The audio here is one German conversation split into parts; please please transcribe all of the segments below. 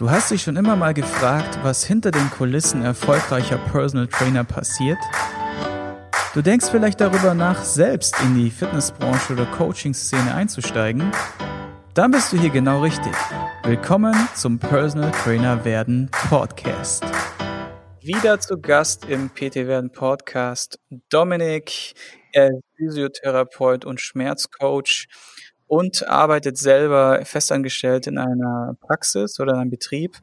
Du hast dich schon immer mal gefragt, was hinter den Kulissen erfolgreicher Personal Trainer passiert? Du denkst vielleicht darüber nach, selbst in die Fitnessbranche oder Coaching-Szene einzusteigen? Dann bist du hier genau richtig. Willkommen zum Personal Trainer werden Podcast. Wieder zu Gast im PT werden Podcast Dominik, er ist Physiotherapeut und Schmerzcoach und arbeitet selber festangestellt in einer Praxis oder einem Betrieb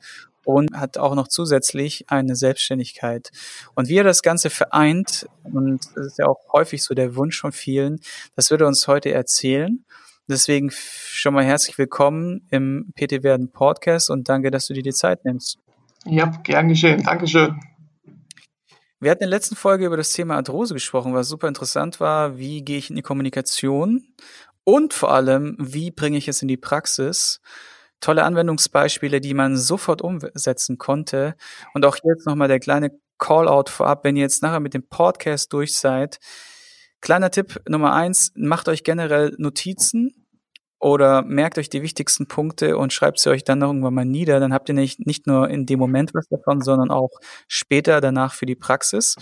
und hat auch noch zusätzlich eine Selbstständigkeit. Und wie er das Ganze vereint, und das ist ja auch häufig so der Wunsch von vielen, das wird er uns heute erzählen. Deswegen schon mal herzlich willkommen im PT Werden Podcast und danke, dass du dir die Zeit nimmst. Ja, gern geschehen. Dankeschön. Wir hatten in der letzten Folge über das Thema Arthrose gesprochen, was super interessant war. Wie gehe ich in die Kommunikation? Und vor allem, wie bringe ich es in die Praxis? Tolle Anwendungsbeispiele, die man sofort umsetzen konnte. Und auch jetzt nochmal der kleine Call-out vorab, wenn ihr jetzt nachher mit dem Podcast durch seid. Kleiner Tipp Nummer eins, macht euch generell Notizen oder merkt euch die wichtigsten Punkte und schreibt sie euch dann irgendwann mal nieder. Dann habt ihr nicht, nicht nur in dem Moment was davon, sondern auch später danach für die Praxis.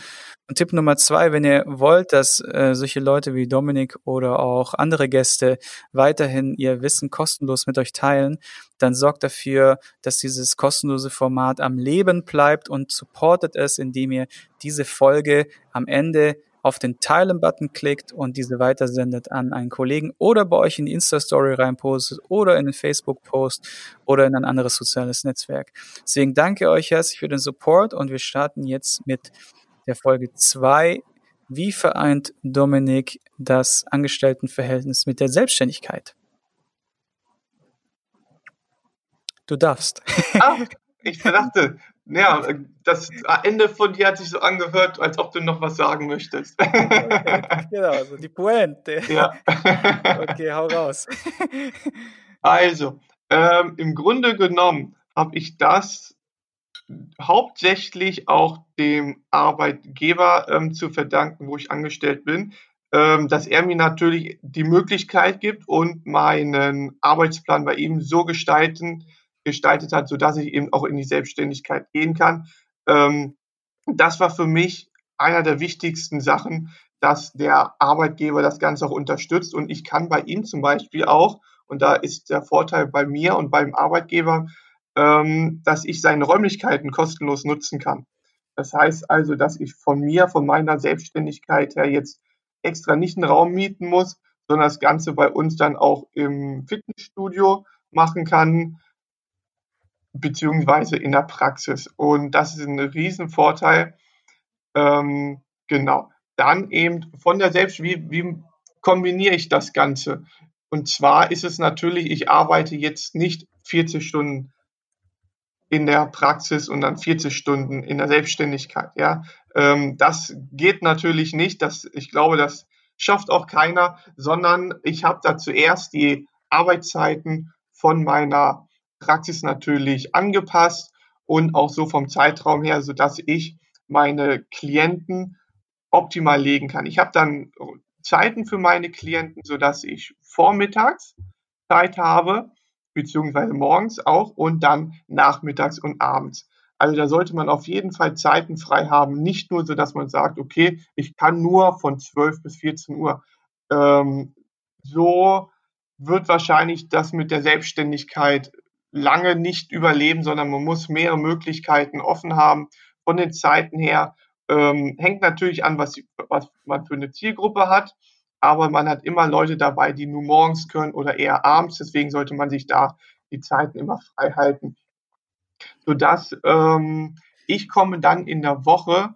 Und Tipp Nummer zwei, wenn ihr wollt, dass äh, solche Leute wie Dominik oder auch andere Gäste weiterhin ihr Wissen kostenlos mit euch teilen, dann sorgt dafür, dass dieses kostenlose Format am Leben bleibt und supportet es, indem ihr diese Folge am Ende auf den Teilen-Button klickt und diese weitersendet an einen Kollegen oder bei euch in die Insta-Story reinpostet oder in den Facebook-Post oder in ein anderes soziales Netzwerk. Deswegen danke euch herzlich für den Support und wir starten jetzt mit der Folge zwei. Wie vereint Dominik das Angestelltenverhältnis mit der Selbstständigkeit? Du darfst. Ah, ich dachte, ja, das Ende von dir hat sich so angehört, als ob du noch was sagen möchtest. Okay, genau, also die Pointe. Ja. Okay, hau raus. Also, ähm, im Grunde genommen habe ich das hauptsächlich auch dem Arbeitgeber ähm, zu verdanken, wo ich angestellt bin, ähm, dass er mir natürlich die Möglichkeit gibt und meinen Arbeitsplan bei ihm so gestalten, gestaltet hat, sodass ich eben auch in die Selbstständigkeit gehen kann. Ähm, das war für mich einer der wichtigsten Sachen, dass der Arbeitgeber das Ganze auch unterstützt und ich kann bei ihm zum Beispiel auch, und da ist der Vorteil bei mir und beim Arbeitgeber, ähm, dass ich seine Räumlichkeiten kostenlos nutzen kann. Das heißt also, dass ich von mir, von meiner Selbstständigkeit her jetzt extra nicht einen Raum mieten muss, sondern das Ganze bei uns dann auch im Fitnessstudio machen kann, beziehungsweise in der Praxis. Und das ist ein Riesenvorteil. Ähm, genau. Dann eben von der Selbst, wie, wie kombiniere ich das Ganze? Und zwar ist es natürlich, ich arbeite jetzt nicht 40 Stunden in der Praxis und dann 40 Stunden in der Selbstständigkeit. Ja, ähm, das geht natürlich nicht. Das, ich glaube, das schafft auch keiner, sondern ich habe da zuerst die Arbeitszeiten von meiner Praxis natürlich angepasst und auch so vom Zeitraum her, so dass ich meine Klienten optimal legen kann. Ich habe dann Zeiten für meine Klienten, so dass ich vormittags Zeit habe, beziehungsweise morgens auch und dann nachmittags und abends. Also da sollte man auf jeden Fall Zeiten frei haben, nicht nur so, dass man sagt, okay, ich kann nur von 12 bis 14 Uhr. Ähm, so wird wahrscheinlich das mit der Selbstständigkeit lange nicht überleben, sondern man muss mehrere Möglichkeiten offen haben. Von den Zeiten her ähm, hängt natürlich an, was, was man für eine Zielgruppe hat, aber man hat immer Leute dabei, die nur morgens können oder eher abends. Deswegen sollte man sich da die Zeiten immer frei halten, sodass ähm, ich komme dann in der Woche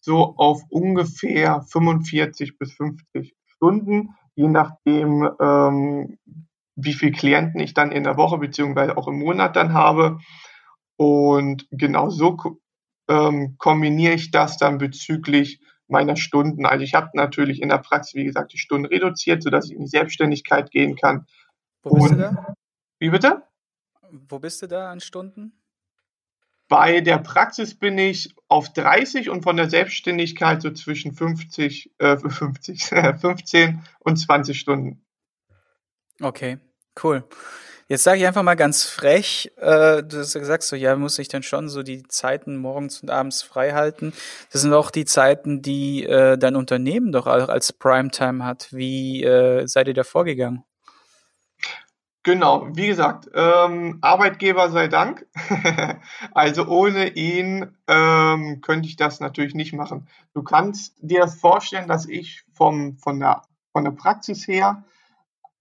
so auf ungefähr 45 bis 50 Stunden, je nachdem, ähm, wie viele Klienten ich dann in der Woche beziehungsweise auch im Monat dann habe. Und genau so ähm, kombiniere ich das dann bezüglich meiner Stunden. Also ich habe natürlich in der Praxis, wie gesagt, die Stunden reduziert, sodass ich in die Selbstständigkeit gehen kann. Wo bist Und, du da? Wie bitte? Wo bist du da an Stunden? Bei der Praxis bin ich auf 30 und von der Selbstständigkeit so zwischen 50, äh, 50 15 und 20 Stunden. Okay, cool. Jetzt sage ich einfach mal ganz frech, äh, du hast gesagt so, ja, muss ich dann schon so die Zeiten morgens und abends frei halten. Das sind auch die Zeiten, die äh, dein Unternehmen doch als Primetime hat. Wie äh, seid ihr da vorgegangen? Genau, wie gesagt, ähm, Arbeitgeber sei Dank. also ohne ihn ähm, könnte ich das natürlich nicht machen. Du kannst dir das vorstellen, dass ich vom, von, der, von der Praxis her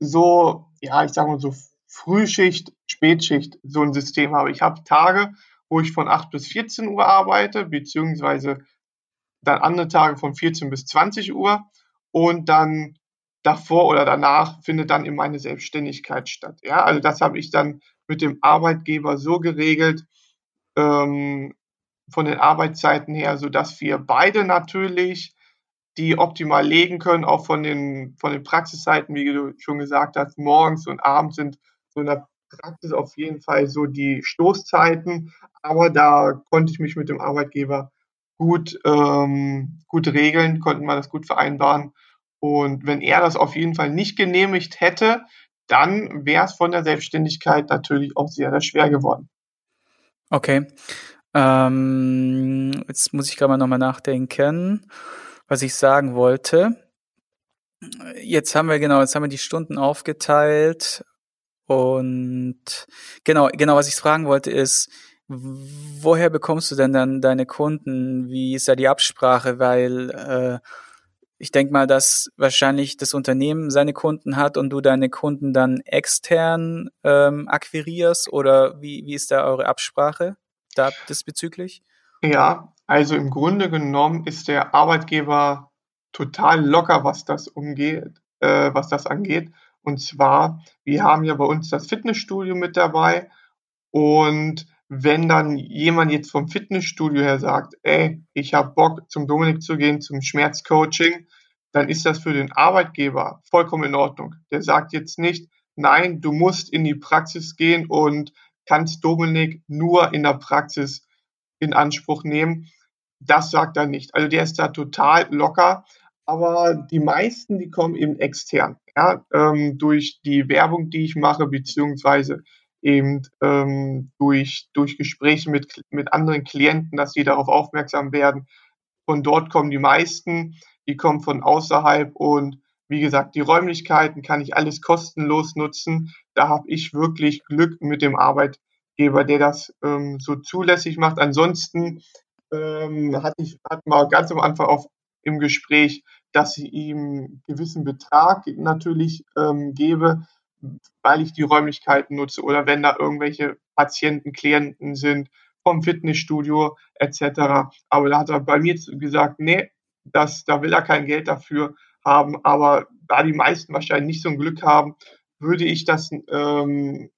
so, ja, ich sage mal so Frühschicht, Spätschicht so ein System habe. Ich habe Tage, wo ich von 8 bis 14 Uhr arbeite, beziehungsweise dann andere Tage von 14 bis 20 Uhr und dann davor oder danach findet dann in meine Selbstständigkeit statt. Ja, also das habe ich dann mit dem Arbeitgeber so geregelt, ähm, von den Arbeitszeiten her, so dass wir beide natürlich die optimal legen können, auch von den, von den Praxiszeiten, wie du schon gesagt hast, morgens und abends sind so in der Praxis auf jeden Fall so die Stoßzeiten, aber da konnte ich mich mit dem Arbeitgeber gut, ähm, gut regeln, konnten wir das gut vereinbaren und wenn er das auf jeden Fall nicht genehmigt hätte, dann wäre es von der Selbstständigkeit natürlich auch sehr, sehr schwer geworden. Okay. Ähm, jetzt muss ich gerade mal nochmal nachdenken, was ich sagen wollte. Jetzt haben wir genau, jetzt haben wir die Stunden aufgeteilt und genau, genau, was ich fragen wollte ist, woher bekommst du denn dann deine Kunden? Wie ist da die Absprache? Weil äh, ich denke mal, dass wahrscheinlich das Unternehmen seine Kunden hat und du deine Kunden dann extern ähm, akquirierst oder wie, wie ist da eure Absprache da diesbezüglich? Ja, also im Grunde genommen ist der Arbeitgeber total locker, was das umgeht, äh, was das angeht. Und zwar, wir haben ja bei uns das Fitnessstudio mit dabei und wenn dann jemand jetzt vom Fitnessstudio her sagt, ey, ich habe Bock zum Dominik zu gehen, zum Schmerzcoaching, dann ist das für den Arbeitgeber vollkommen in Ordnung. Der sagt jetzt nicht, nein, du musst in die Praxis gehen und kannst Dominik nur in der Praxis in Anspruch nehmen. Das sagt er nicht. Also der ist da total locker. Aber die meisten, die kommen eben extern, ja, ähm, durch die Werbung, die ich mache, beziehungsweise eben ähm, durch, durch Gespräche mit, mit anderen Klienten, dass sie darauf aufmerksam werden. Von dort kommen die meisten, die kommen von außerhalb und wie gesagt, die Räumlichkeiten kann ich alles kostenlos nutzen. Da habe ich wirklich Glück mit dem Arbeitgeber, der das ähm, so zulässig macht. Ansonsten ähm, hatte ich hat mal ganz am Anfang auf im Gespräch, dass ich ihm gewissen Betrag natürlich ähm, gebe, weil ich die Räumlichkeiten nutze oder wenn da irgendwelche Patienten, Klienten sind vom Fitnessstudio etc. Aber da hat er bei mir gesagt, nee, das, da will er kein Geld dafür haben. Aber da die meisten wahrscheinlich nicht so ein Glück haben, würde ich das ähm,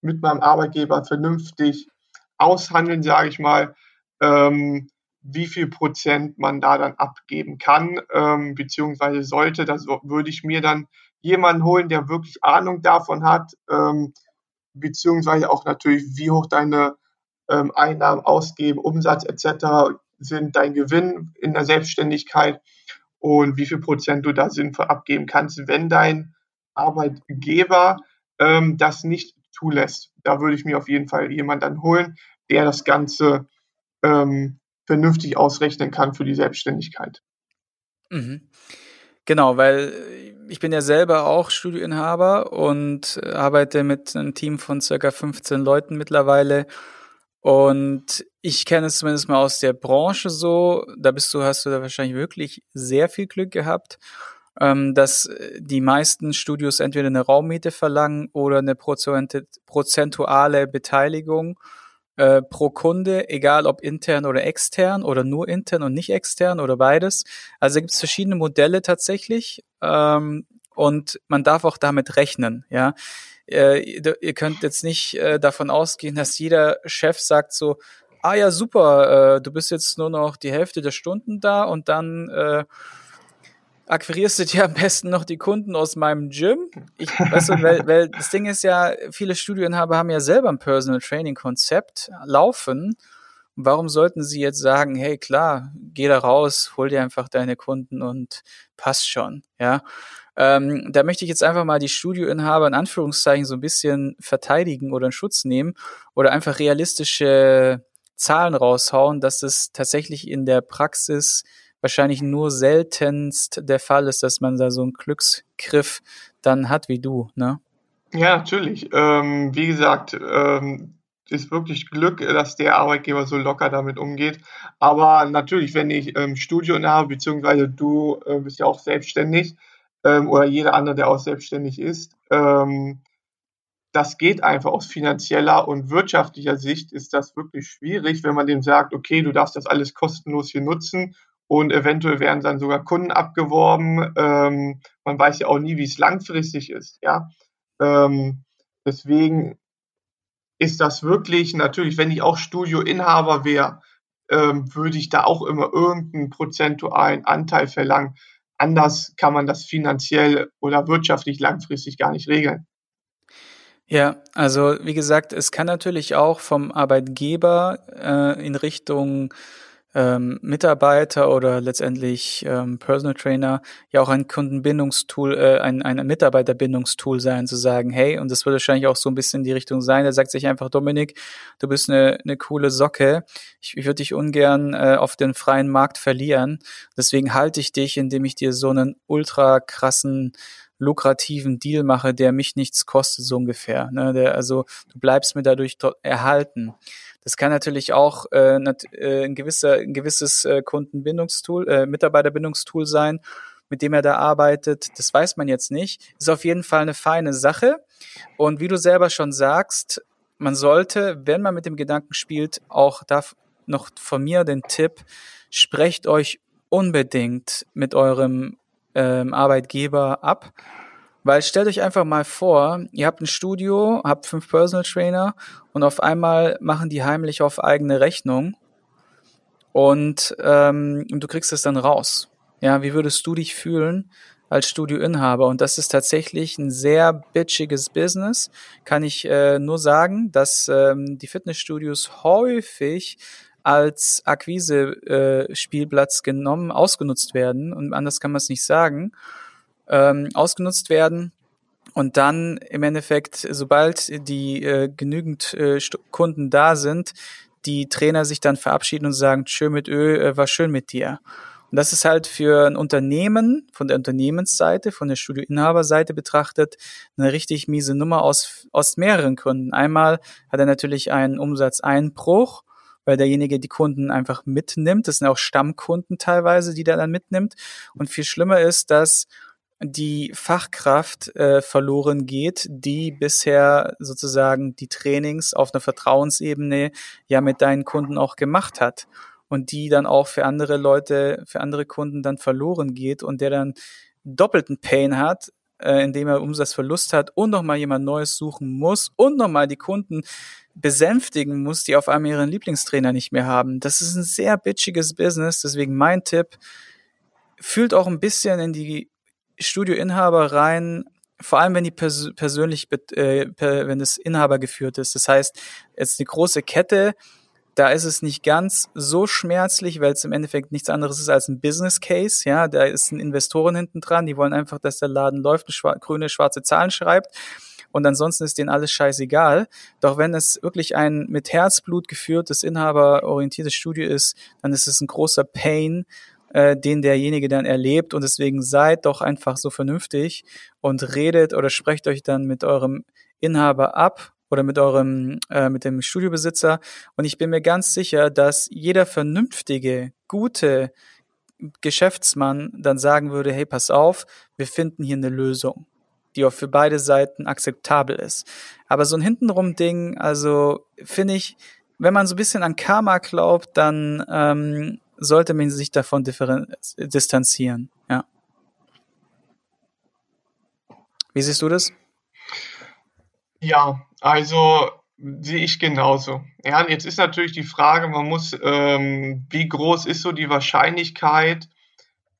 mit meinem Arbeitgeber vernünftig aushandeln, sage ich mal, ähm, wie viel Prozent man da dann abgeben kann, ähm, beziehungsweise sollte. Das würde ich mir dann jemanden holen, der wirklich Ahnung davon hat, ähm, beziehungsweise auch natürlich, wie hoch deine ähm, Einnahmen, Ausgeben, Umsatz etc. sind, dein Gewinn in der Selbstständigkeit und wie viel Prozent du da sinnvoll abgeben kannst, wenn dein Arbeitgeber ähm, das nicht zulässt. Da würde ich mir auf jeden Fall jemanden dann holen, der das Ganze ähm, vernünftig ausrechnen kann für die Selbstständigkeit. Mhm. Genau, weil ich bin ja selber auch Studioinhaber und arbeite mit einem Team von circa 15 Leuten mittlerweile. Und ich kenne es zumindest mal aus der Branche so, da bist du, hast du da wahrscheinlich wirklich sehr viel Glück gehabt, ähm, dass die meisten Studios entweder eine Raummiete verlangen oder eine prozentuale Beteiligung äh, pro Kunde, egal ob intern oder extern oder nur intern und nicht extern oder beides. Also gibt es verschiedene Modelle tatsächlich ähm, und man darf auch damit rechnen, ja. Äh, ihr könnt jetzt nicht äh, davon ausgehen, dass jeder Chef sagt so, ah ja, super, äh, du bist jetzt nur noch die Hälfte der Stunden da und dann äh, akquirierst du dir am besten noch die Kunden aus meinem Gym. Ich, weißt du, weil, weil das Ding ist ja, viele Studioinhaber haben ja selber ein Personal Training Konzept laufen. Warum sollten sie jetzt sagen, hey klar, geh da raus, hol dir einfach deine Kunden und passt schon, ja? Ähm, da möchte ich jetzt einfach mal die Studioinhaber in Anführungszeichen so ein bisschen verteidigen oder in Schutz nehmen oder einfach realistische Zahlen raushauen, dass es tatsächlich in der Praxis wahrscheinlich nur seltenst der Fall ist, dass man da so einen Glücksgriff dann hat wie du, ne? Ja, natürlich. Ähm, wie gesagt, ähm, ist wirklich Glück, dass der Arbeitgeber so locker damit umgeht. Aber natürlich, wenn ich ähm, Studio habe, beziehungsweise du äh, bist ja auch selbstständig ähm, oder jeder andere, der auch selbstständig ist, ähm, das geht einfach aus finanzieller und wirtschaftlicher Sicht ist das wirklich schwierig, wenn man dem sagt, okay, du darfst das alles kostenlos hier nutzen und eventuell werden dann sogar Kunden abgeworben. Ähm, man weiß ja auch nie, wie es langfristig ist, ja. Ähm, deswegen ist das wirklich natürlich, wenn ich auch Studioinhaber wäre, ähm, würde ich da auch immer irgendeinen prozentualen Anteil verlangen. Anders kann man das finanziell oder wirtschaftlich langfristig gar nicht regeln. Ja, also wie gesagt, es kann natürlich auch vom Arbeitgeber äh, in Richtung ähm, Mitarbeiter oder letztendlich ähm, Personal Trainer ja auch ein Kundenbindungstool, äh, ein, ein Mitarbeiterbindungstool sein, zu sagen, hey, und das wird wahrscheinlich auch so ein bisschen in die Richtung sein, der sagt sich einfach, Dominik, du bist eine, eine coole Socke, ich, ich würde dich ungern äh, auf den freien Markt verlieren, deswegen halte ich dich, indem ich dir so einen ultra krassen lukrativen Deal mache, der mich nichts kostet, so ungefähr. Ne? Der, also du bleibst mir dadurch erhalten. Das kann natürlich auch äh, äh, ein, gewisser, ein gewisses äh, Kundenbindungstool, äh, Mitarbeiterbindungstool sein, mit dem er da arbeitet. Das weiß man jetzt nicht. Ist auf jeden Fall eine feine Sache. Und wie du selber schon sagst, man sollte, wenn man mit dem Gedanken spielt, auch da noch von mir den Tipp, sprecht euch unbedingt mit eurem ähm, Arbeitgeber ab weil stellt euch einfach mal vor, ihr habt ein Studio, habt fünf Personal Trainer und auf einmal machen die heimlich auf eigene Rechnung und, ähm, du kriegst es dann raus. Ja, wie würdest du dich fühlen als Studioinhaber? Und das ist tatsächlich ein sehr bitchiges Business. Kann ich äh, nur sagen, dass ähm, die Fitnessstudios häufig als Akquise-Spielplatz äh, genommen, ausgenutzt werden und anders kann man es nicht sagen ähm, ausgenutzt werden. Und dann im Endeffekt, sobald die äh, genügend äh, Kunden da sind, die Trainer sich dann verabschieden und sagen, schön mit Ö, äh, war schön mit dir. Und das ist halt für ein Unternehmen, von der Unternehmensseite, von der Studioinhaberseite betrachtet, eine richtig miese Nummer aus, aus mehreren Gründen. Einmal hat er natürlich einen Umsatzeinbruch, weil derjenige die Kunden einfach mitnimmt. Das sind auch Stammkunden teilweise, die der dann mitnimmt. Und viel schlimmer ist, dass die Fachkraft äh, verloren geht, die bisher sozusagen die Trainings auf einer Vertrauensebene ja mit deinen Kunden auch gemacht hat und die dann auch für andere Leute, für andere Kunden dann verloren geht und der dann doppelten Pain hat, äh, indem er Umsatzverlust hat und nochmal jemand Neues suchen muss und nochmal die Kunden besänftigen muss, die auf einmal ihren Lieblingstrainer nicht mehr haben. Das ist ein sehr bitchiges Business, deswegen mein Tipp, fühlt auch ein bisschen in die Studioinhaber rein, vor allem wenn die pers persönlich, äh, wenn es Inhaber geführt ist. Das heißt, jetzt eine große Kette, da ist es nicht ganz so schmerzlich, weil es im Endeffekt nichts anderes ist als ein Business Case. Ja, da ist ein Investoren hinten dran, die wollen einfach, dass der Laden läuft, schwa grüne, schwarze Zahlen schreibt. Und ansonsten ist denen alles scheißegal. Doch wenn es wirklich ein mit Herzblut geführtes, inhaberorientiertes Studio ist, dann ist es ein großer Pain, äh, den derjenige dann erlebt. Und deswegen seid doch einfach so vernünftig und redet oder sprecht euch dann mit eurem Inhaber ab oder mit eurem, äh, mit dem Studiobesitzer. Und ich bin mir ganz sicher, dass jeder vernünftige, gute Geschäftsmann dann sagen würde, hey, pass auf, wir finden hier eine Lösung, die auch für beide Seiten akzeptabel ist. Aber so ein hintenrum Ding, also finde ich, wenn man so ein bisschen an Karma glaubt, dann ähm, sollte man sich davon distanzieren. Ja. Wie siehst du das? Ja, also sehe ich genauso. Ja, jetzt ist natürlich die Frage, man muss, ähm, wie groß ist so die Wahrscheinlichkeit,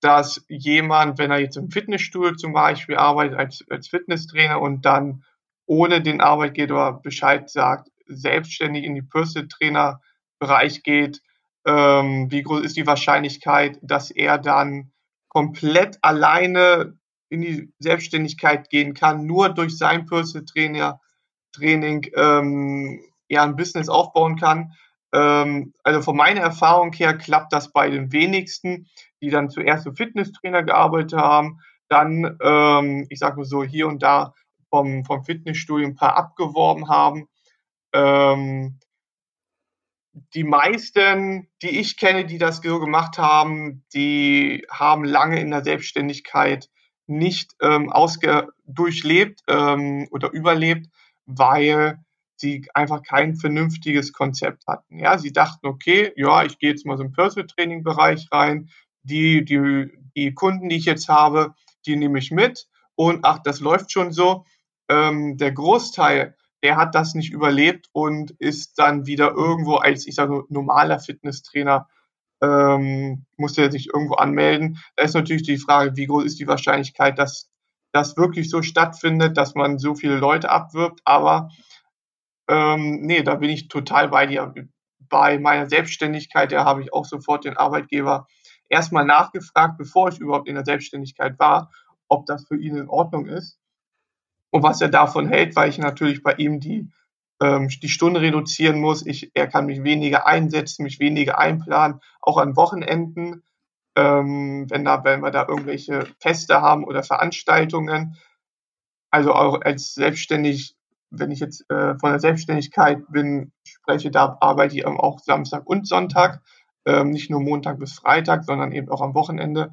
dass jemand, wenn er jetzt im Fitnessstudio zum Beispiel arbeitet als, als Fitnesstrainer und dann ohne den Arbeitgeber Bescheid sagt, selbstständig in die Personal Trainer Bereich geht, ähm, wie groß ist die Wahrscheinlichkeit, dass er dann komplett alleine in die Selbstständigkeit gehen kann, nur durch sein Personal Trainer Training ähm, ja ein Business aufbauen kann. Ähm, also von meiner Erfahrung her klappt das bei den wenigsten, die dann zuerst so Fitnesstrainer gearbeitet haben, dann, ähm, ich sage mal so, hier und da vom, vom Fitnessstudio ein paar abgeworben haben. Ähm, die meisten, die ich kenne, die das so gemacht haben, die haben lange in der Selbstständigkeit nicht ähm, durchlebt ähm, oder überlebt, weil sie einfach kein vernünftiges Konzept hatten. Ja, sie dachten, okay, ja, ich gehe jetzt mal so im Personal Training Bereich rein. Die, die, die Kunden, die ich jetzt habe, die nehme ich mit und ach, das läuft schon so. Ähm, der Großteil der hat das nicht überlebt und ist dann wieder irgendwo als, ich sage normaler Fitnesstrainer, ähm, musste er sich irgendwo anmelden. Da ist natürlich die Frage, wie groß ist die Wahrscheinlichkeit, dass das wirklich so stattfindet, dass man so viele Leute abwirbt. Aber ähm, nee, da bin ich total bei dir. Bei meiner Selbstständigkeit, da habe ich auch sofort den Arbeitgeber erstmal nachgefragt, bevor ich überhaupt in der Selbstständigkeit war, ob das für ihn in Ordnung ist und was er davon hält, weil ich natürlich bei ihm die, ähm, die Stunde reduzieren muss. Ich, er kann mich weniger einsetzen, mich weniger einplanen, auch an Wochenenden, ähm, wenn, da, wenn wir da irgendwelche Feste haben oder Veranstaltungen. Also auch als selbstständig, wenn ich jetzt äh, von der Selbstständigkeit bin, spreche, da arbeite ich auch Samstag und Sonntag, ähm, nicht nur Montag bis Freitag, sondern eben auch am Wochenende.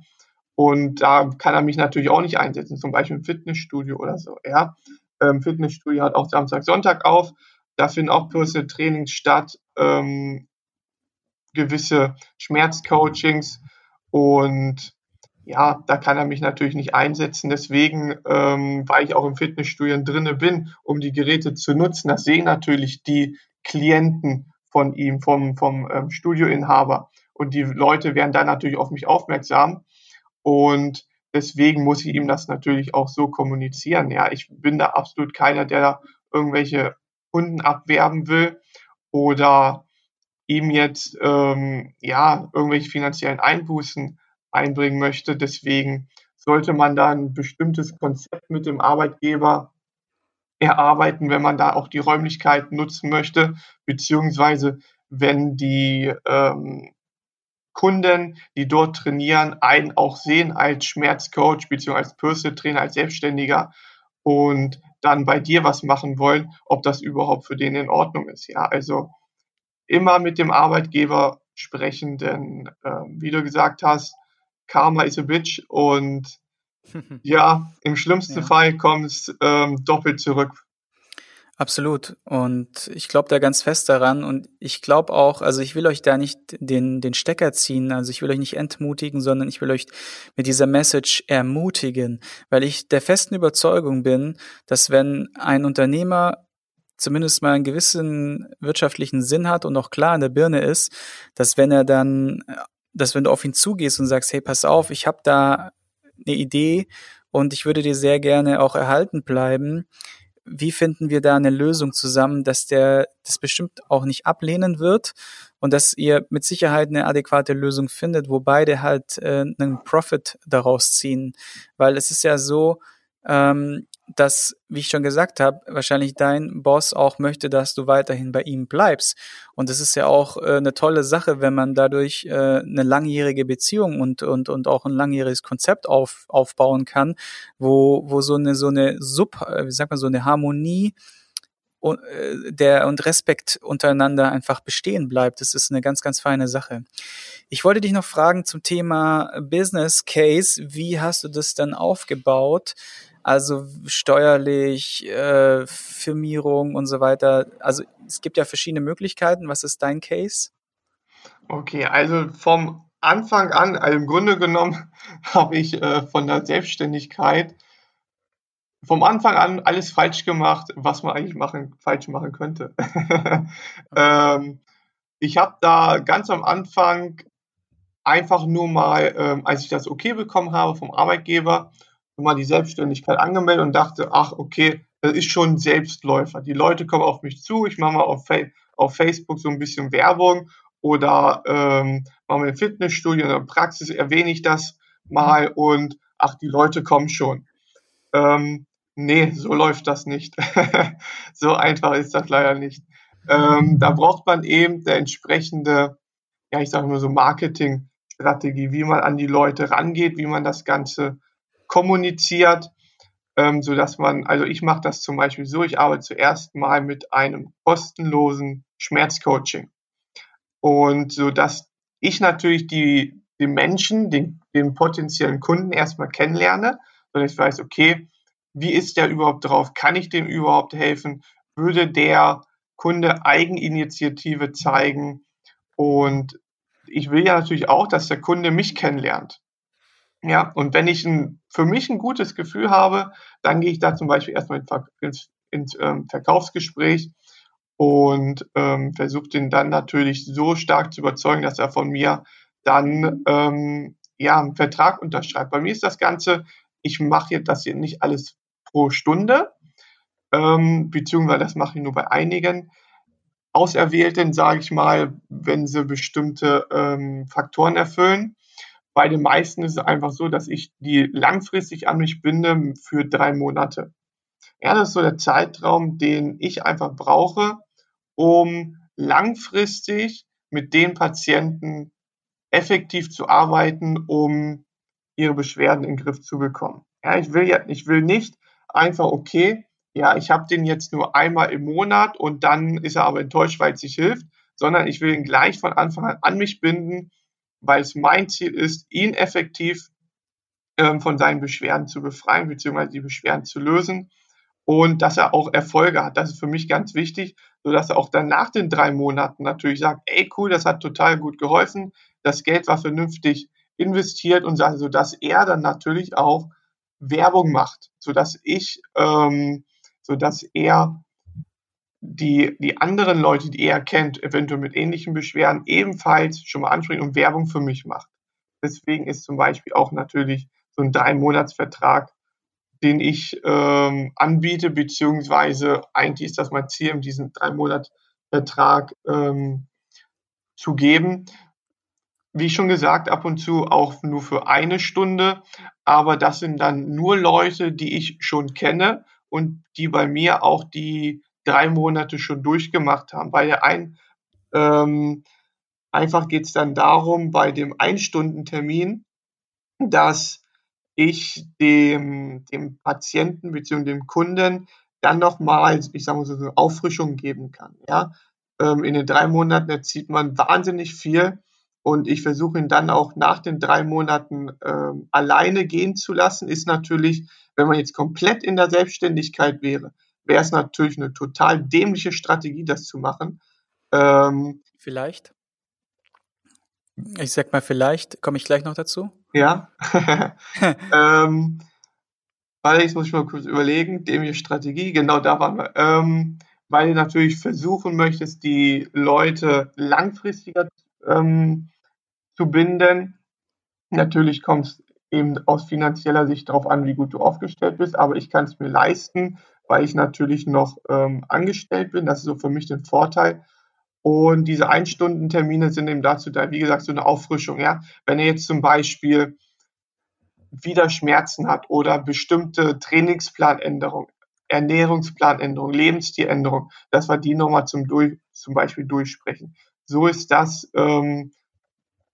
Und da kann er mich natürlich auch nicht einsetzen, zum Beispiel im Fitnessstudio oder so. Ja. Ähm, Fitnessstudio hat auch Samstag, Sonntag auf. Da finden auch Personal Trainings statt, ähm, gewisse Schmerzcoachings. Und ja, da kann er mich natürlich nicht einsetzen. Deswegen, ähm, weil ich auch im Fitnessstudio drinne bin, um die Geräte zu nutzen, das sehen natürlich die Klienten von ihm, vom, vom ähm, Studioinhaber. Und die Leute werden dann natürlich auf mich aufmerksam. Und deswegen muss ich ihm das natürlich auch so kommunizieren. Ja, ich bin da absolut keiner, der da irgendwelche Kunden abwerben will oder ihm jetzt ähm, ja irgendwelche finanziellen Einbußen einbringen möchte. Deswegen sollte man da ein bestimmtes Konzept mit dem Arbeitgeber erarbeiten, wenn man da auch die Räumlichkeiten nutzen möchte, beziehungsweise wenn die ähm, Kunden, die dort trainieren, einen auch sehen als Schmerzcoach bzw. als Personal Trainer, als Selbstständiger und dann bei dir was machen wollen, ob das überhaupt für den in Ordnung ist. Ja, also immer mit dem Arbeitgeber sprechen, denn äh, wie du gesagt hast, Karma is a bitch und ja, im schlimmsten ja. Fall kommt es ähm, doppelt zurück Absolut. Und ich glaube da ganz fest daran. Und ich glaube auch, also ich will euch da nicht den, den Stecker ziehen, also ich will euch nicht entmutigen, sondern ich will euch mit dieser Message ermutigen, weil ich der festen Überzeugung bin, dass wenn ein Unternehmer zumindest mal einen gewissen wirtschaftlichen Sinn hat und auch klar in der Birne ist, dass wenn er dann, dass wenn du auf ihn zugehst und sagst, hey, pass auf, ich habe da eine Idee und ich würde dir sehr gerne auch erhalten bleiben, wie finden wir da eine Lösung zusammen, dass der das bestimmt auch nicht ablehnen wird und dass ihr mit Sicherheit eine adäquate Lösung findet, wo beide halt äh, einen Profit daraus ziehen. Weil es ist ja so, ähm, dass, wie ich schon gesagt habe, wahrscheinlich dein Boss auch möchte, dass du weiterhin bei ihm bleibst. Und das ist ja auch äh, eine tolle Sache, wenn man dadurch äh, eine langjährige Beziehung und, und, und auch ein langjähriges Konzept auf, aufbauen kann, wo, wo so eine, so eine Sub, äh, wie sagt man, so eine Harmonie und, äh, der und Respekt untereinander einfach bestehen bleibt. Das ist eine ganz, ganz feine Sache. Ich wollte dich noch fragen zum Thema Business Case. Wie hast du das dann aufgebaut? Also steuerlich, äh, Firmierung und so weiter. Also es gibt ja verschiedene Möglichkeiten. Was ist dein Case? Okay, also vom Anfang an, also im Grunde genommen, habe ich äh, von der Selbstständigkeit vom Anfang an alles falsch gemacht, was man eigentlich machen, falsch machen könnte. ähm, ich habe da ganz am Anfang einfach nur mal, ähm, als ich das okay bekommen habe vom Arbeitgeber, mal die Selbstständigkeit angemeldet und dachte, ach, okay, das ist schon ein Selbstläufer. Die Leute kommen auf mich zu, ich mache mal auf, auf Facebook so ein bisschen Werbung oder ähm, mache ein Fitnessstudio in der Praxis, erwähne ich das mal und ach, die Leute kommen schon. Ähm, nee, so läuft das nicht. so einfach ist das leider nicht. Ähm, da braucht man eben der entsprechende, ja, ich sage mal so Marketingstrategie, wie man an die Leute rangeht, wie man das Ganze kommuniziert, ähm, so dass man, also ich mache das zum Beispiel so, ich arbeite zuerst mal mit einem kostenlosen Schmerzcoaching und so dass ich natürlich die, die Menschen, den, den potenziellen Kunden erstmal kennenlerne, sondern ich weiß, okay, wie ist der überhaupt drauf? Kann ich dem überhaupt helfen? Würde der Kunde Eigeninitiative zeigen? Und ich will ja natürlich auch, dass der Kunde mich kennenlernt. Ja, und wenn ich ein, für mich ein gutes Gefühl habe, dann gehe ich da zum Beispiel erstmal ins, ins ähm, Verkaufsgespräch und ähm, versuche den dann natürlich so stark zu überzeugen, dass er von mir dann ähm, ja einen Vertrag unterschreibt. Bei mir ist das Ganze, ich mache jetzt das hier nicht alles pro Stunde, ähm, beziehungsweise das mache ich nur bei einigen Auserwählten, sage ich mal, wenn sie bestimmte ähm, Faktoren erfüllen. Bei den meisten ist es einfach so, dass ich die langfristig an mich binde für drei Monate. Ja, das ist so der Zeitraum, den ich einfach brauche, um langfristig mit den Patienten effektiv zu arbeiten, um ihre Beschwerden in den Griff zu bekommen. Ja, ich will ja, ich will nicht einfach, okay, ja, ich habe den jetzt nur einmal im Monat und dann ist er aber enttäuscht, weil es nicht hilft, sondern ich will ihn gleich von Anfang an an mich binden, weil es mein Ziel ist, ihn effektiv ähm, von seinen Beschwerden zu befreien, beziehungsweise die Beschwerden zu lösen und dass er auch Erfolge hat. Das ist für mich ganz wichtig, sodass er auch dann nach den drei Monaten natürlich sagt, ey cool, das hat total gut geholfen, das Geld war vernünftig investiert und so, dass er dann natürlich auch Werbung macht, sodass ich, ähm, sodass er die, die anderen Leute, die er kennt, eventuell mit ähnlichen Beschwerden, ebenfalls schon mal anspricht und Werbung für mich macht. Deswegen ist zum Beispiel auch natürlich so ein Drei-Monats-Vertrag den ich ähm, anbiete, beziehungsweise eigentlich ist das mein Ziel, diesen drei Monat Vertrag ähm, zu geben. Wie schon gesagt, ab und zu auch nur für eine Stunde, aber das sind dann nur Leute, die ich schon kenne und die bei mir auch die drei Monate schon durchgemacht haben. Bei der einen ähm, einfach geht es dann darum, bei dem Einstundentermin, dass ich dem, dem Patienten bzw. dem Kunden dann nochmal, ich sage mal so, eine Auffrischung geben kann. Ja? Ähm, in den drei Monaten erzieht man wahnsinnig viel und ich versuche ihn dann auch nach den drei Monaten ähm, alleine gehen zu lassen. Ist natürlich, wenn man jetzt komplett in der Selbstständigkeit wäre, wäre es natürlich eine total dämliche Strategie, das zu machen. Ähm, vielleicht. Ich sag mal, vielleicht komme ich gleich noch dazu. Ja. ähm, weil jetzt muss ich mal kurz überlegen, dämliche Strategie, genau da waren wir. Ähm, weil du natürlich versuchen möchtest, die Leute langfristiger ähm, zu binden. Natürlich kommt es eben aus finanzieller Sicht darauf an, wie gut du aufgestellt bist, aber ich kann es mir leisten, weil ich natürlich noch ähm, angestellt bin. Das ist so für mich den Vorteil. Und diese Einstundentermine sind eben dazu da, wie gesagt, so eine Auffrischung. Ja? Wenn ihr jetzt zum Beispiel wieder Schmerzen hat oder bestimmte Trainingsplanänderungen, Ernährungsplanänderungen, Lebensstiländerungen, dass wir die nochmal zum, durch, zum Beispiel durchsprechen. So ist das ähm,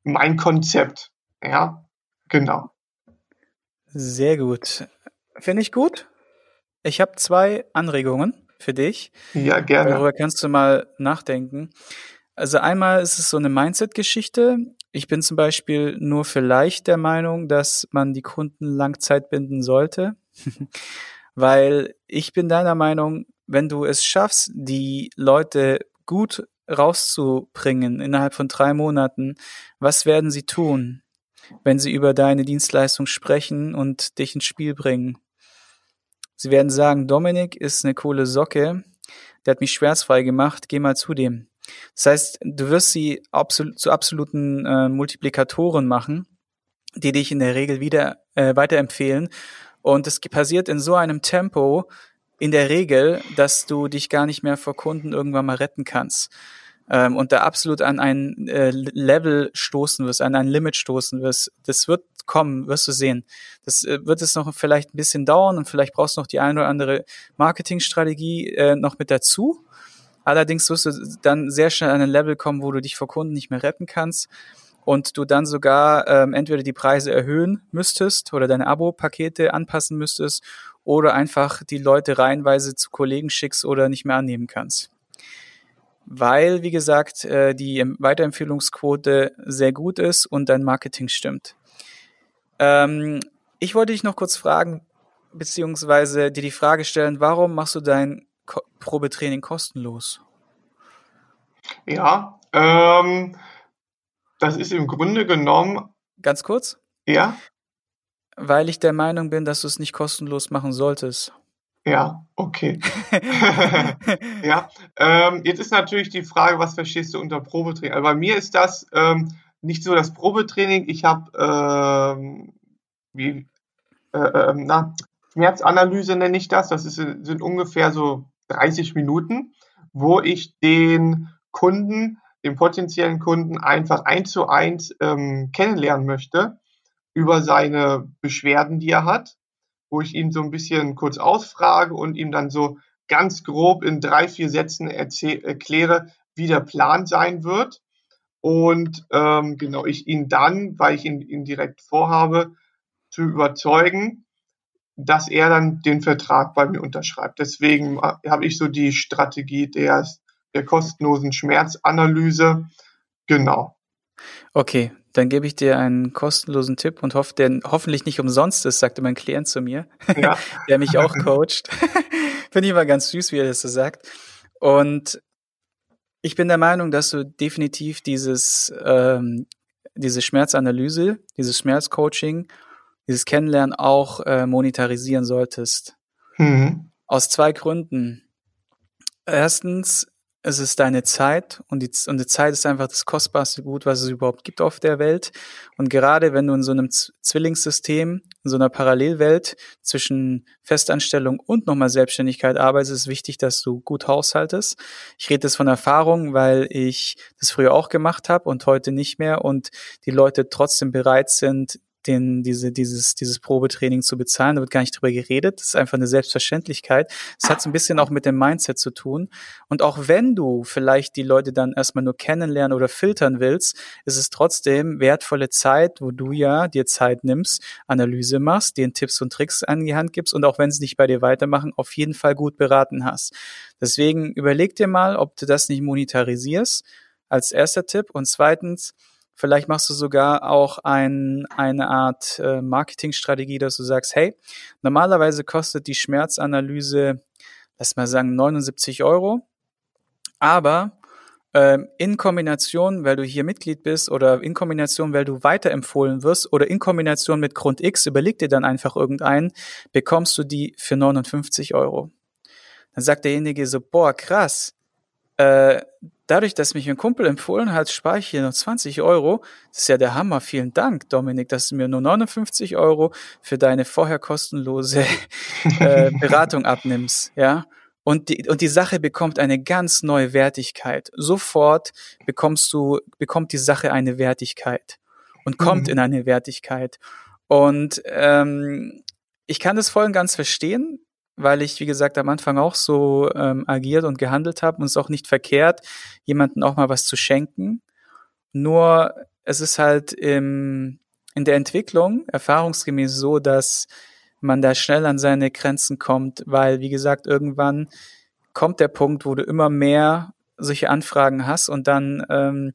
mein Konzept. Ja, genau. Sehr gut. Finde ich gut. Ich habe zwei Anregungen für dich. Ja, gerne. Darüber kannst du mal nachdenken. Also einmal ist es so eine Mindset-Geschichte. Ich bin zum Beispiel nur vielleicht der Meinung, dass man die Kunden lang Zeit binden sollte, weil ich bin deiner Meinung, wenn du es schaffst, die Leute gut rauszubringen innerhalb von drei Monaten, was werden sie tun, wenn sie über deine Dienstleistung sprechen und dich ins Spiel bringen? Sie werden sagen, Dominik ist eine coole Socke, der hat mich schmerzfrei gemacht, geh mal zu dem. Das heißt, du wirst sie absolut, zu absoluten äh, Multiplikatoren machen, die dich in der Regel wieder äh, weiterempfehlen. Und es passiert in so einem Tempo in der Regel, dass du dich gar nicht mehr vor Kunden irgendwann mal retten kannst. ähm, und da absolut an ein äh, Level stoßen wirst, an ein Limit stoßen wirst, das wird kommen, wirst du sehen. Das äh, wird es noch vielleicht ein bisschen dauern und vielleicht brauchst du noch die eine oder andere Marketingstrategie äh, noch mit dazu. Allerdings wirst du dann sehr schnell an ein Level kommen, wo du dich vor Kunden nicht mehr retten kannst und du dann sogar ähm, entweder die Preise erhöhen müsstest oder deine Abo-Pakete anpassen müsstest oder einfach die Leute reihenweise zu Kollegen schickst oder nicht mehr annehmen kannst. Weil, wie gesagt, äh, die Weiterempfehlungsquote sehr gut ist und dein Marketing stimmt. Ähm, ich wollte dich noch kurz fragen, beziehungsweise dir die Frage stellen, warum machst du dein Ko Probetraining kostenlos? Ja, ähm, das ist im Grunde genommen. Ganz kurz? Ja. Weil ich der Meinung bin, dass du es nicht kostenlos machen solltest. Ja, okay. ja, ähm, jetzt ist natürlich die Frage, was verstehst du unter Probetraining? Also bei mir ist das ähm, nicht so das Probetraining. Ich habe ähm, wie äh, ähm, na, Schmerzanalyse nenne ich das. Das ist, sind ungefähr so 30 Minuten, wo ich den Kunden den potenziellen Kunden einfach eins zu eins ähm, kennenlernen möchte über seine Beschwerden, die er hat, wo ich ihn so ein bisschen kurz ausfrage und ihm dann so ganz grob in drei, vier Sätzen erkläre, wie der Plan sein wird. Und ähm, genau, ich ihn dann, weil ich ihn, ihn direkt vorhabe, zu überzeugen, dass er dann den Vertrag bei mir unterschreibt. Deswegen äh, habe ich so die Strategie der der kostenlosen Schmerzanalyse. Genau. Okay, dann gebe ich dir einen kostenlosen Tipp und hoffe, der hoffentlich nicht umsonst ist, sagte mein Klient zu mir, ja. der mich auch coacht. Finde ich immer ganz süß, wie er das so sagt. Und ich bin der Meinung, dass du definitiv dieses, ähm, diese Schmerzanalyse, dieses Schmerzcoaching, dieses Kennenlernen auch äh, monetarisieren solltest. Mhm. Aus zwei Gründen. Erstens es ist deine Zeit und die, und die Zeit ist einfach das kostbarste Gut, was es überhaupt gibt auf der Welt. Und gerade wenn du in so einem Zwillingssystem, in so einer Parallelwelt zwischen Festanstellung und nochmal Selbstständigkeit arbeitest, ist wichtig, dass du gut haushaltest. Ich rede das von Erfahrung, weil ich das früher auch gemacht habe und heute nicht mehr und die Leute trotzdem bereit sind, den, diese, dieses, dieses Probetraining zu bezahlen. Da wird gar nicht drüber geredet. Das ist einfach eine Selbstverständlichkeit. Es hat so ein bisschen auch mit dem Mindset zu tun. Und auch wenn du vielleicht die Leute dann erstmal nur kennenlernen oder filtern willst, ist es trotzdem wertvolle Zeit, wo du ja dir Zeit nimmst, Analyse machst, denen Tipps und Tricks an die Hand gibst und auch wenn sie nicht bei dir weitermachen, auf jeden Fall gut beraten hast. Deswegen überleg dir mal, ob du das nicht monetarisierst als erster Tipp. Und zweitens, Vielleicht machst du sogar auch ein, eine Art äh, Marketingstrategie, dass du sagst, hey, normalerweise kostet die Schmerzanalyse, lass mal sagen, 79 Euro. Aber ähm, in Kombination, weil du hier Mitglied bist oder in Kombination, weil du weiterempfohlen wirst oder in Kombination mit Grund X, überleg dir dann einfach irgendeinen, bekommst du die für 59 Euro. Dann sagt derjenige so, boah, krass, äh, dadurch, dass mich ein Kumpel empfohlen hat, spare ich hier noch 20 Euro. Das ist ja der Hammer. Vielen Dank, Dominik, dass du mir nur 59 Euro für deine vorher kostenlose äh, Beratung abnimmst. Ja. Und die, und die Sache bekommt eine ganz neue Wertigkeit. Sofort bekommst du, bekommt die Sache eine Wertigkeit und kommt mhm. in eine Wertigkeit. Und ähm, ich kann das voll und ganz verstehen weil ich, wie gesagt, am Anfang auch so ähm, agiert und gehandelt habe und es ist auch nicht verkehrt, jemanden auch mal was zu schenken. Nur es ist halt im, in der Entwicklung erfahrungsgemäß so, dass man da schnell an seine Grenzen kommt, weil, wie gesagt, irgendwann kommt der Punkt, wo du immer mehr solche Anfragen hast und dann ähm,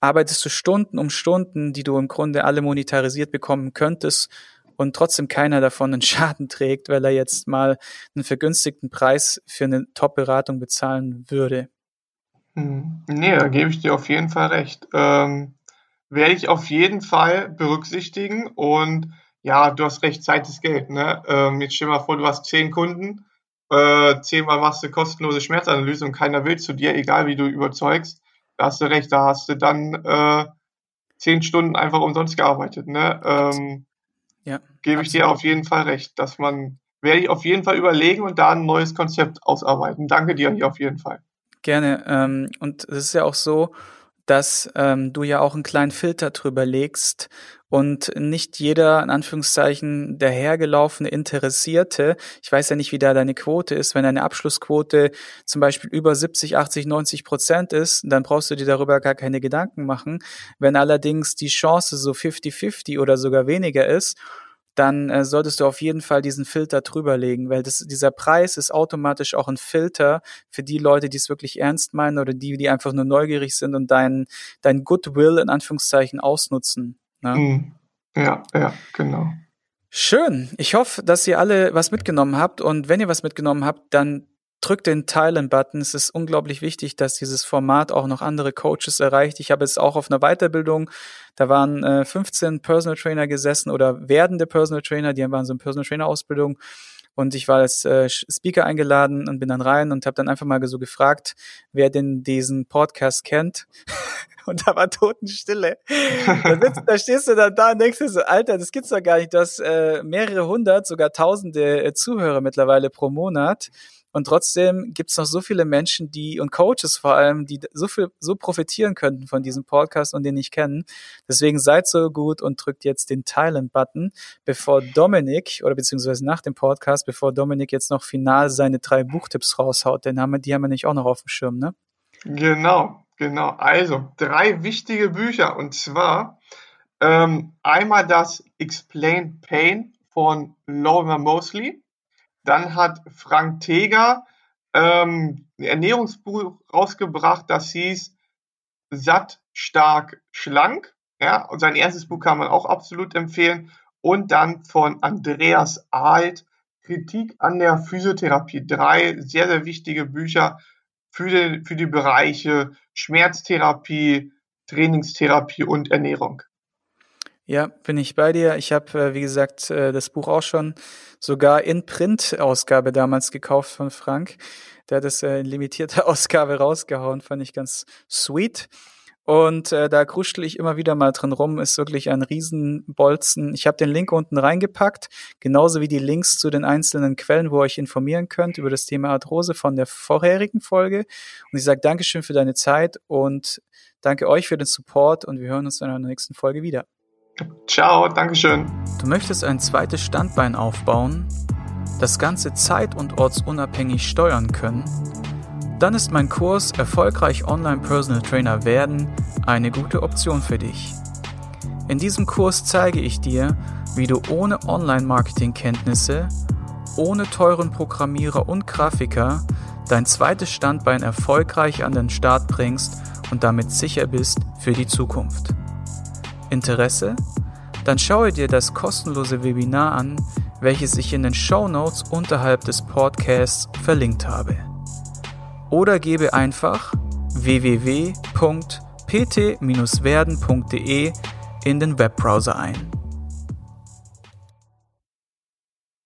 arbeitest du Stunden um Stunden, die du im Grunde alle monetarisiert bekommen könntest und trotzdem keiner davon einen Schaden trägt, weil er jetzt mal einen vergünstigten Preis für eine Top-Beratung bezahlen würde. Hm. Nee, da gebe ich dir auf jeden Fall recht. Ähm, werde ich auf jeden Fall berücksichtigen und ja, du hast recht, Zeit ist Geld. Ne? Ähm, jetzt stell dir mal vor, du hast zehn Kunden, äh, zehnmal machst du kostenlose Schmerzanalyse und keiner will zu dir, egal wie du überzeugst. Da hast du recht, da hast du dann äh, zehn Stunden einfach umsonst gearbeitet. Ne? Ähm, ja, gebe ich dir auf jeden Fall recht, dass man, werde ich auf jeden Fall überlegen und da ein neues Konzept ausarbeiten. Danke dir hier auf jeden Fall. Gerne. Ähm, und es ist ja auch so, dass ähm, du ja auch einen kleinen Filter drüber legst und nicht jeder, in Anführungszeichen, der hergelaufene Interessierte, ich weiß ja nicht, wie da deine Quote ist, wenn deine Abschlussquote zum Beispiel über 70, 80, 90 Prozent ist, dann brauchst du dir darüber gar keine Gedanken machen. Wenn allerdings die Chance so 50-50 oder sogar weniger ist, dann äh, solltest du auf jeden Fall diesen Filter drüberlegen, weil das, dieser Preis ist automatisch auch ein Filter für die Leute, die es wirklich ernst meinen oder die, die einfach nur neugierig sind und dein, dein Goodwill in Anführungszeichen ausnutzen. Ne? Mhm. Ja, ja, genau. Schön. Ich hoffe, dass ihr alle was mitgenommen habt. Und wenn ihr was mitgenommen habt, dann drückt den Teilen-Button. Es ist unglaublich wichtig, dass dieses Format auch noch andere Coaches erreicht. Ich habe es auch auf einer Weiterbildung, da waren äh, 15 Personal Trainer gesessen oder werdende Personal Trainer, die waren so in Personal Trainer Ausbildung. Und ich war als äh, Speaker eingeladen und bin dann rein und habe dann einfach mal so gefragt, wer denn diesen Podcast kennt. und da war Totenstille. Da, sitzt, da stehst du dann da und denkst dir so, Alter, das gibt's doch gar nicht. Du hast äh, mehrere hundert, sogar tausende äh, Zuhörer mittlerweile pro Monat. Und trotzdem gibt es noch so viele Menschen, die und Coaches vor allem, die so viel so profitieren könnten von diesem Podcast und den nicht kennen. Deswegen seid so gut und drückt jetzt den Teilen-Button, bevor Dominik oder beziehungsweise nach dem Podcast, bevor Dominik jetzt noch final seine drei Buchtipps raushaut. Denn haben wir, die haben wir nicht auch noch auf dem Schirm, ne? Genau, genau. Also drei wichtige Bücher und zwar ähm, einmal das Explain Pain von Lorimer Mosley. Dann hat Frank Teger ähm, ein Ernährungsbuch rausgebracht, das hieß Satt, stark, schlank. Ja, und sein erstes Buch kann man auch absolut empfehlen. Und dann von Andreas Alt, Kritik an der Physiotherapie. Drei sehr, sehr wichtige Bücher für die, für die Bereiche Schmerztherapie, Trainingstherapie und Ernährung. Ja, bin ich bei dir. Ich habe, äh, wie gesagt, äh, das Buch auch schon sogar in Print-Ausgabe damals gekauft von Frank. Der hat es äh, in limitierter Ausgabe rausgehauen, fand ich ganz sweet. Und äh, da kruschel ich immer wieder mal drin rum, ist wirklich ein Riesenbolzen. Ich habe den Link unten reingepackt, genauso wie die Links zu den einzelnen Quellen, wo ihr euch informieren könnt über das Thema Arthrose von der vorherigen Folge. Und ich sage Dankeschön für deine Zeit und danke euch für den Support und wir hören uns in einer nächsten Folge wieder. Ciao, Dankeschön. Du möchtest ein zweites Standbein aufbauen, das Ganze zeit- und ortsunabhängig steuern können? Dann ist mein Kurs Erfolgreich Online Personal Trainer werden eine gute Option für dich. In diesem Kurs zeige ich dir, wie du ohne Online-Marketing-Kenntnisse, ohne teuren Programmierer und Grafiker dein zweites Standbein erfolgreich an den Start bringst und damit sicher bist für die Zukunft. Interesse? Dann schaue dir das kostenlose Webinar an, welches ich in den Show Notes unterhalb des Podcasts verlinkt habe. Oder gebe einfach www.pt-werden.de in den Webbrowser ein.